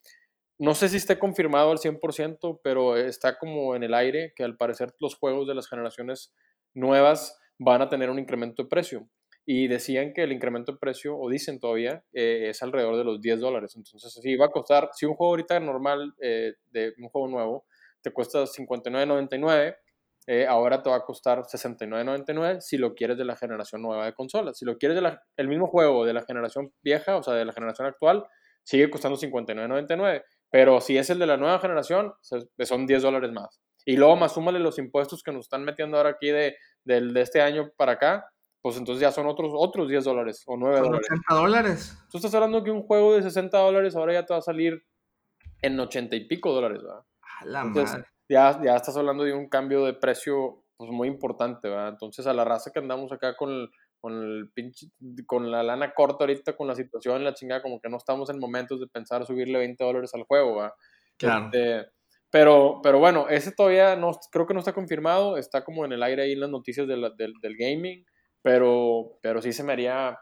no sé si esté confirmado al 100%, pero está como en el aire, que al parecer los juegos de las generaciones nuevas van a tener un incremento de precio. Y decían que el incremento de precio, o dicen todavía, eh, es alrededor de los 10 dólares. Entonces, sí, va a costar, si un juego ahorita normal, eh, de un juego nuevo, te cuesta 59.99, eh, ahora te va a costar 69.99 si lo quieres de la generación nueva de consolas. Si lo quieres del el mismo juego de la generación vieja, o sea, de la generación actual, sigue costando 59.99. Pero si es el de la nueva generación, son 10 dólares más. Y luego más súmale los impuestos que nos están metiendo ahora aquí de, de, este año para acá, pues entonces ya son otros, otros 10 dólares o 9 dólares. 80 dólares. Tú estás hablando que un juego de 60 dólares ahora ya te va a salir en 80 y pico dólares, ¿verdad? Entonces, ya, ya estás hablando de un cambio de precio pues, muy importante, ¿verdad? Entonces, a la raza que andamos acá con el, con el pinche, con la lana corta ahorita, con la situación, la chingada, como que no estamos en momentos de pensar subirle 20 dólares al juego, ¿verdad? Claro. Este, pero, pero bueno, ese todavía no, creo que no está confirmado, está como en el aire ahí en las noticias del, del gaming, pero, pero sí se me haría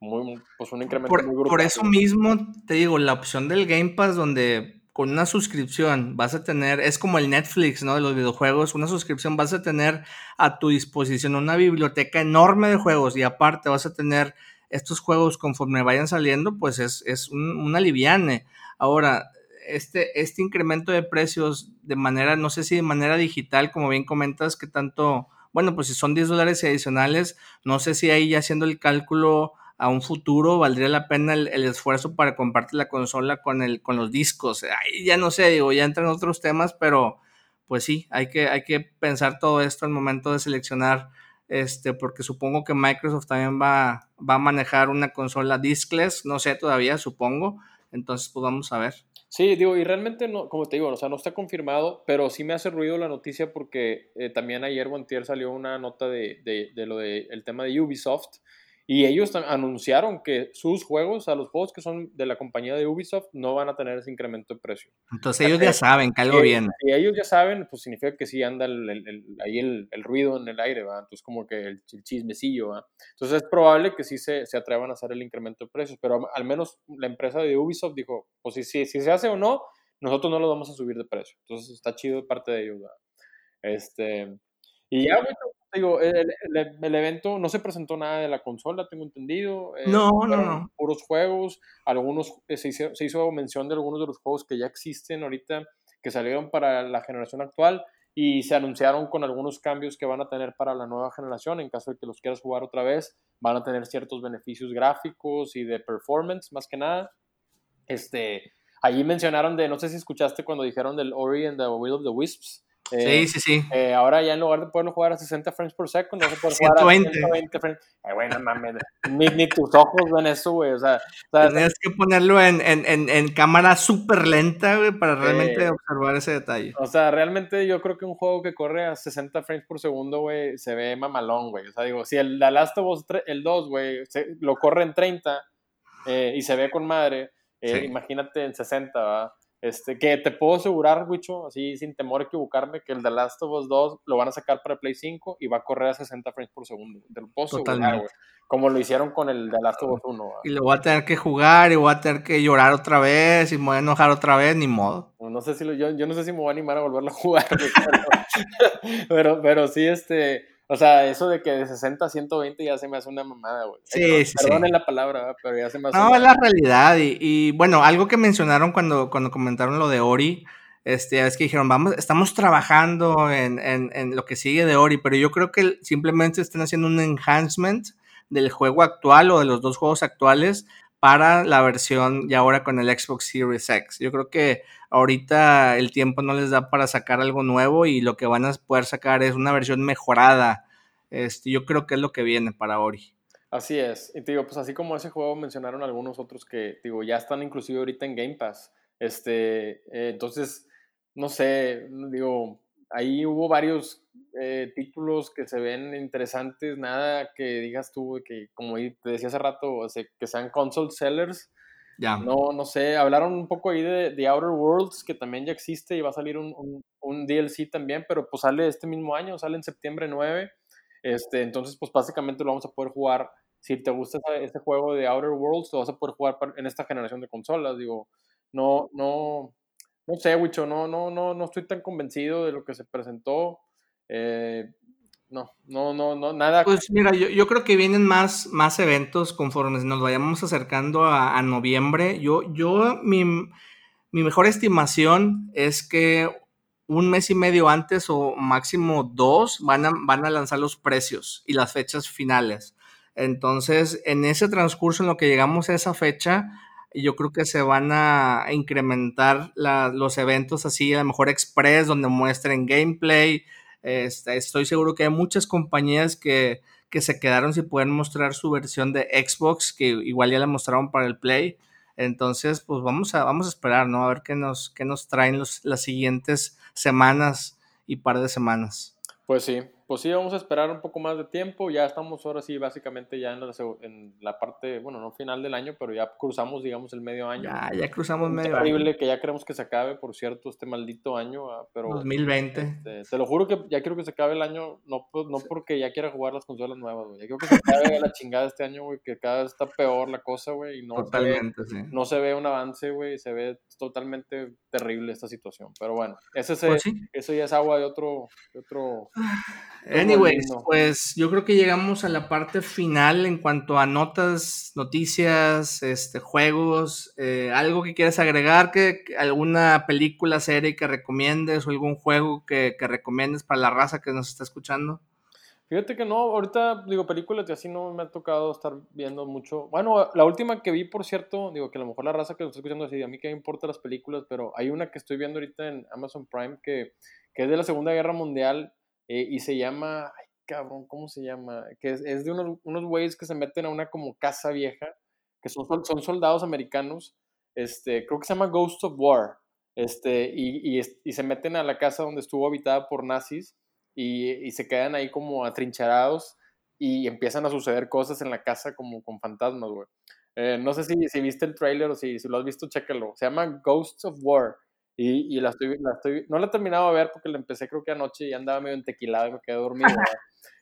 muy, pues un incremento por, muy brutal. Por eso mismo te digo, la opción del Game Pass donde con una suscripción vas a tener, es como el Netflix, ¿no? De los videojuegos, una suscripción vas a tener a tu disposición una biblioteca enorme de juegos y aparte vas a tener estos juegos conforme vayan saliendo, pues es, es un, un aliviane. Ahora, este, este incremento de precios de manera, no sé si de manera digital, como bien comentas, que tanto, bueno, pues si son 10 dólares adicionales, no sé si ahí ya haciendo el cálculo a un futuro valdría la pena el, esfuerzo para compartir la consola con, el, con los discos. Ahí ya no sé, digo, ya entran otros temas, pero pues sí, hay que, hay que pensar todo esto al momento de seleccionar, este, porque supongo que Microsoft también va, va a manejar una consola diskless, no sé todavía, supongo. Entonces, pues vamos a ver. Sí, digo, y realmente, no, como te digo, o sea, no está confirmado, pero sí me hace ruido la noticia porque eh, también ayer Guantier salió una nota de, de, de lo del el tema de Ubisoft, y ellos anunciaron que sus juegos, a los juegos que son de la compañía de Ubisoft, no van a tener ese incremento de precio. Entonces ellos ya saben que algo viene. Y ellos ya saben, pues significa que sí anda ahí el, ruido en el aire, ¿va? Entonces como que el, chismecillo, ¿va? Entonces es probable que sí se, se, atrevan a hacer el incremento de precios, pero al menos la empresa de Ubisoft dijo, pues si, si, si se hace o no, nosotros no lo vamos a subir de precio. Entonces está chido de parte de ellos, ¿va? Este, y ya, digo, el, el, evento no se presentó nada de la consola, tengo entendido. Eh, no, no, no. Puros juegos, algunos, eh, se, hizo, se hizo mención de algunos de los juegos que ya existen ahorita, que salieron para la generación actual y se anunciaron con algunos cambios que van a tener para la nueva generación. En caso de que los quieras jugar otra vez, van a tener ciertos beneficios gráficos y de performance, más que nada. Este, allí mencionaron de, no sé si escuchaste cuando dijeron del Ori and the Will of the Wisps, eh, sí, sí. Eh, ahora ya en lugar de poderlo jugar a 60 frames por segundo, vas a poder jugar a 120 frames. Eh, bueno, mames, ni, ni, tus ojos ven eso, güey. O sea, Tenías que ponerlo en, en, en, cámara súper lenta, güey, para realmente observar ese detalle. O sea, realmente yo creo que un juego que corre a 60 frames por segundo, güey, se ve mamalón, güey. O sea, digo, si el The Last of Us el 2, güey, lo corre en 30 y se ve con madre, imagínate en 60, ¿va? Este, que te puedo asegurar, Wicho, así sin temor a equivocarme, que el The Last of Us 2 lo van a sacar para Play 5 y va a correr a 60 frames por segundo. Te lo puedo asegurar, güey. Como lo hicieron con el The Last of Us 1. Y lo voy a tener que jugar y voy a tener que llorar otra vez y me voy a enojar otra vez, ni modo. No sé si lo, yo, yo no sé si me voy a animar a volverlo a jugar, pero, pero sí, este o sea, eso de que de 60 a 120 ya se me hace una mamada, güey. Sí, sí, Perdónen la palabra, pero ya se me hace. No, es la realidad. Y, bueno, algo que mencionaron cuando, cuando comentaron lo de Ori, este, es que dijeron, vamos, estamos trabajando en, en, en, lo que sigue de Ori, pero yo creo que simplemente están haciendo un enhancement del juego actual o de los dos juegos actuales para la versión y ahora con el Xbox Series X. Yo creo que ahorita el tiempo no les da para sacar algo nuevo y lo que van a poder sacar es una versión mejorada. Este, yo creo que es lo que viene para Ori. Así es. Y digo, pues así como ese juego mencionaron algunos otros que, digo, ya están inclusive ahorita en Game Pass. Este, eh, entonces, no sé, digo, ahí hubo varios eh, títulos que se ven interesantes, nada que digas tú, que como te decía hace rato, que sean console sellers. Ya. No, no sé, hablaron un poco ahí de The Outer Worlds, que también ya existe y va a salir un, un, DLC también, pero pues sale este mismo año, sale en septiembre 9. Este, entonces, pues básicamente lo vamos a poder jugar. Si te gusta este juego de Outer Worlds, lo vas a poder jugar en esta generación de consolas. Digo, no, no, no sé, Wicho, no, no, no, no estoy tan convencido de lo que se presentó. Eh, no, no, no, no, nada. Pues mira, yo, creo que vienen más, más eventos conforme nos vayamos acercando a, a noviembre. Yo, yo, mi, mi, mejor estimación es que un mes y medio antes o máximo dos van a, van a lanzar los precios y las fechas finales. Entonces, en ese transcurso en lo que llegamos a esa fecha, yo creo que se van a incrementar los eventos así, a lo mejor express, donde muestren gameplay. Este, estoy seguro que hay muchas compañías que, que se quedaron sin poder mostrar su versión de Xbox, que igual ya la mostraron para el Play. Entonces, pues vamos a, vamos a esperar, ¿no? A ver qué nos, qué nos traen los, las siguientes semanas y par de semanas. Pues sí, pues sí, vamos a esperar un poco más de tiempo. Ya estamos ahora sí, básicamente ya en la, en la, parte, bueno, no final del año, pero ya cruzamos, digamos, el medio año. Ya, ya cruzamos medio año. Terrible que ya queremos que se acabe, por cierto, este maldito año. Ah, pero, 2020. Este, te lo juro que ya quiero que se acabe el año, no, pues, no porque ya quiera jugar las consolas nuevas, güey. Ya quiero que se acabe la chingada este año, güey, que cada vez está peor la cosa, güey. Y no Totalmente, se sí. No se ve un avance, güey, se ve totalmente terrible esta situación. Pero bueno, ese, Pues eso ya es agua de otro... De otro Anyways, pues yo creo que llegamos a la parte final en cuanto a notas, noticias, este, juegos, eh, algo que quieras agregar, que, alguna película, serie que recomiendes o algún juego que, que, recomiendes para la raza que nos está escuchando. Fíjate que no, ahorita digo películas y así no me ha tocado estar viendo mucho. Bueno, la última que vi, por cierto, digo que a lo mejor la raza que nos está escuchando así, a mí que me importan las películas, pero hay una que estoy viendo ahorita en Amazon Prime que, que es de la Segunda Guerra Mundial eh, y se llama, cabrón, ¿cómo se llama? Que es, es de unos, unos güeyes que se meten a una como casa vieja, que son, son soldados americanos, este, creo que se llama Ghost of War, este, y, y, y se meten a la casa donde estuvo habitada por nazis y, y, se quedan ahí como atrincherados y empiezan a suceder cosas en la casa como con fantasmas, güey. Eh, no sé si, si, viste el trailer o si, si, lo has visto, chécalo. Se llama Ghosts of War. Y, y la, estoy, la estoy, no la he terminado de ver porque la empecé creo que anoche y andaba medio entequilado y me quedé dormido.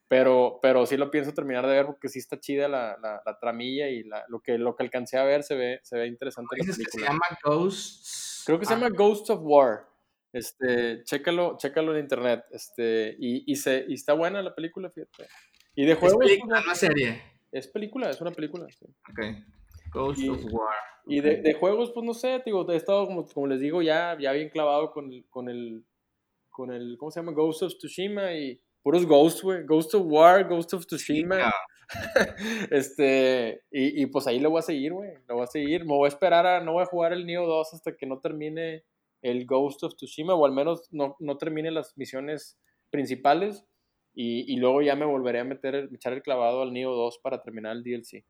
pero, pero sí lo pienso terminar de ver porque sí está chida la, la, la tramilla y lo, que, lo que alcancé a ver se ve, se ve interesante. La película. se llama Ghosts? Creo que se llama Ghosts of War. Este, chécalo, chécalo en internet. Este, y, y, se, y está buena la película, fíjate. Y de juegos. Es película, no serie. Es película, es una película. Sí. Ok. Ghost y, of War. Y de, de, juegos, pues no sé, digo, he estado, como, como les digo, ya, ya bien clavado con el, con el, con el, ¿cómo se llama? Ghost of Tsushima y puros Ghosts, güey. Ghost of War, Ghost of Tsushima. Yeah. este, y, y, pues ahí lo voy a seguir, güey. Lo voy a seguir. Me voy a esperar a, no voy a jugar el Neo 2 hasta que no termine el Ghost of Tsushima, o al menos no, no termine las misiones principales. Y, y, luego ya me volveré a meter, echar el clavado al Neo 2 para terminar el DLC.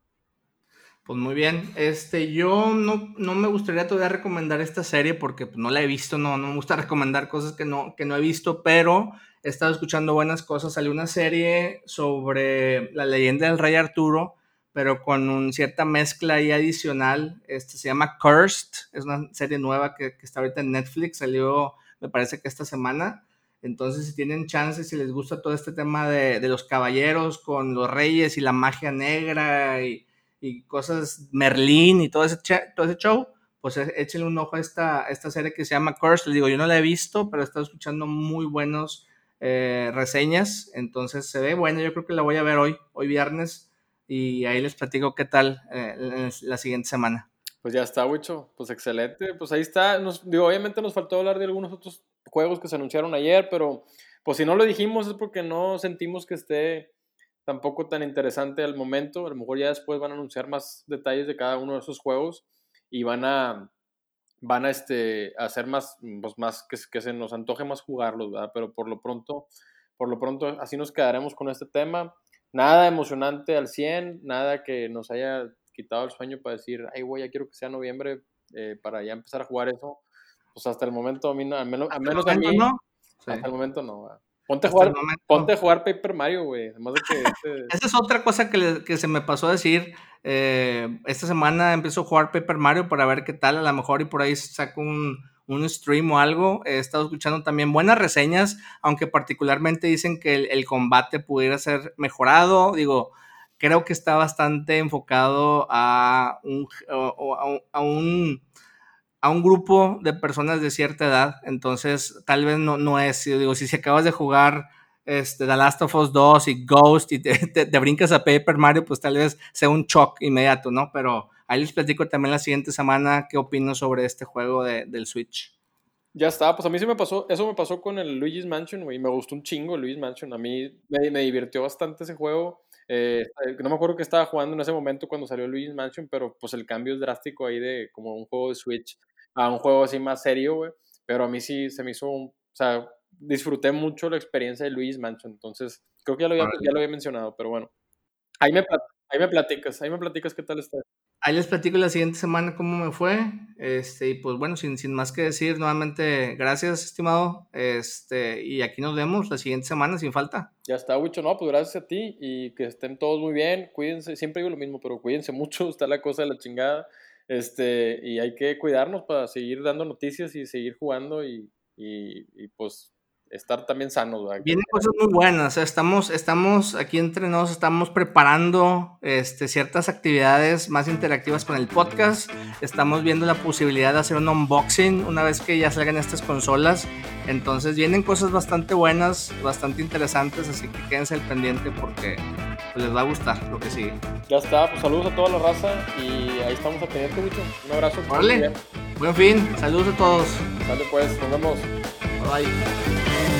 Pues muy bien, este, yo no, no me gustaría todavía recomendar esta serie porque pues, no la he visto, no, no me gusta recomendar cosas que no, que no he visto, pero he estado escuchando buenas cosas. Salió una serie sobre la leyenda del rey Arturo, pero con una cierta mezcla ahí adicional. Este se llama Cursed, es una serie nueva que, está ahorita en Netflix, salió me parece que esta semana. Entonces, si tienen chances, si les gusta todo este tema de, los caballeros con los reyes y la magia negra y, cosas, Merlín y todo ese, todo ese show, pues e, échenle un ojo a esta, esta serie que se llama Cursed. Les digo, yo no la he visto, pero he estado escuchando muy buenos eh, reseñas. Entonces, se ve bueno. Yo creo que la voy a ver hoy, hoy viernes y ahí les platico qué tal eh, la siguiente semana. Pues ya está, Wicho. Pues excelente. Pues ahí está. Nos, digo, obviamente nos faltó hablar de algunos otros juegos que se anunciaron ayer, pero pues si no lo dijimos es porque no sentimos que esté tampoco tan interesante al momento. A lo mejor ya después van a anunciar más detalles de cada uno de esos juegos y van a van a este, hacer más, pues más que, que se nos antoje más jugarlos, ¿verdad? Pero por lo pronto, por lo pronto así nos quedaremos con este tema nada emocionante al 100, nada que nos haya quitado el sueño para decir, ay, güey, ya quiero que sea noviembre eh, para ya empezar a jugar eso. Pues hasta el momento, a mí, al menos, a, menos a mí, no. hasta el momento no. Ponte a, jugar, ponte a jugar Paper Mario, güey. Este Esa es otra cosa que, que se me pasó a decir. Eh, esta semana empiezo a jugar Paper Mario para ver qué tal. A lo mejor y por ahí saco un, un stream o algo. He estado escuchando también buenas reseñas, aunque particularmente dicen que el, combate pudiera ser mejorado. Digo, creo que está bastante enfocado a un, a un, a un, grupo de personas de cierta edad. Entonces, tal vez no, no es, digo, si acabas de jugar este, The Last of Us 2 y Ghost y te, brincas a Paper Mario, pues tal vez sea un shock inmediato, ¿no? Pero Ahí les platico también la siguiente semana qué opino sobre este juego de, del Switch. Ya está, pues a mí sí me pasó, eso me pasó con el Luigi's Mansion, güey, me gustó un chingo Luigi's Mansion, a mí me, divirtió bastante ese juego, eh, no me acuerdo que estaba jugando en ese momento cuando salió Luigi's Mansion, pero pues el cambio es drástico ahí de como un juego de Switch a un juego así más serio, güey, pero a mí sí se me hizo, un, o sea, disfruté mucho la experiencia de Luigi's Mansion, entonces creo que ya lo había, ya lo había mencionado, pero bueno, ahí me, ahí me platicas, ahí me platicas qué tal está. Ahí les platico la siguiente semana cómo me fue. Este, y pues bueno, sin, sin más que decir, nuevamente, gracias, estimado. Este, y aquí nos vemos la siguiente semana sin falta. Ya está, Wicho. No, pues gracias a ti y que estén todos muy bien. Cuídense, siempre digo lo mismo, pero cuídense mucho, está la cosa de la chingada. Este, y hay que cuidarnos para seguir dando noticias y seguir jugando y, y, y pues estar también sanos. Vienen cosas muy buenas, estamos, estamos aquí entre nosotros, estamos preparando este, ciertas actividades más interactivas con el podcast, estamos viendo la posibilidad de hacer un unboxing una vez que ya salgan estas consolas, entonces vienen cosas bastante buenas, bastante interesantes, así que quédense al pendiente porque pues, les va a gustar lo que sigue. Ya está, pues saludos a toda la raza y ahí estamos a tener Un abrazo. Vale, buen fin, saludos a todos. Dale pues, nos vemos. Bye.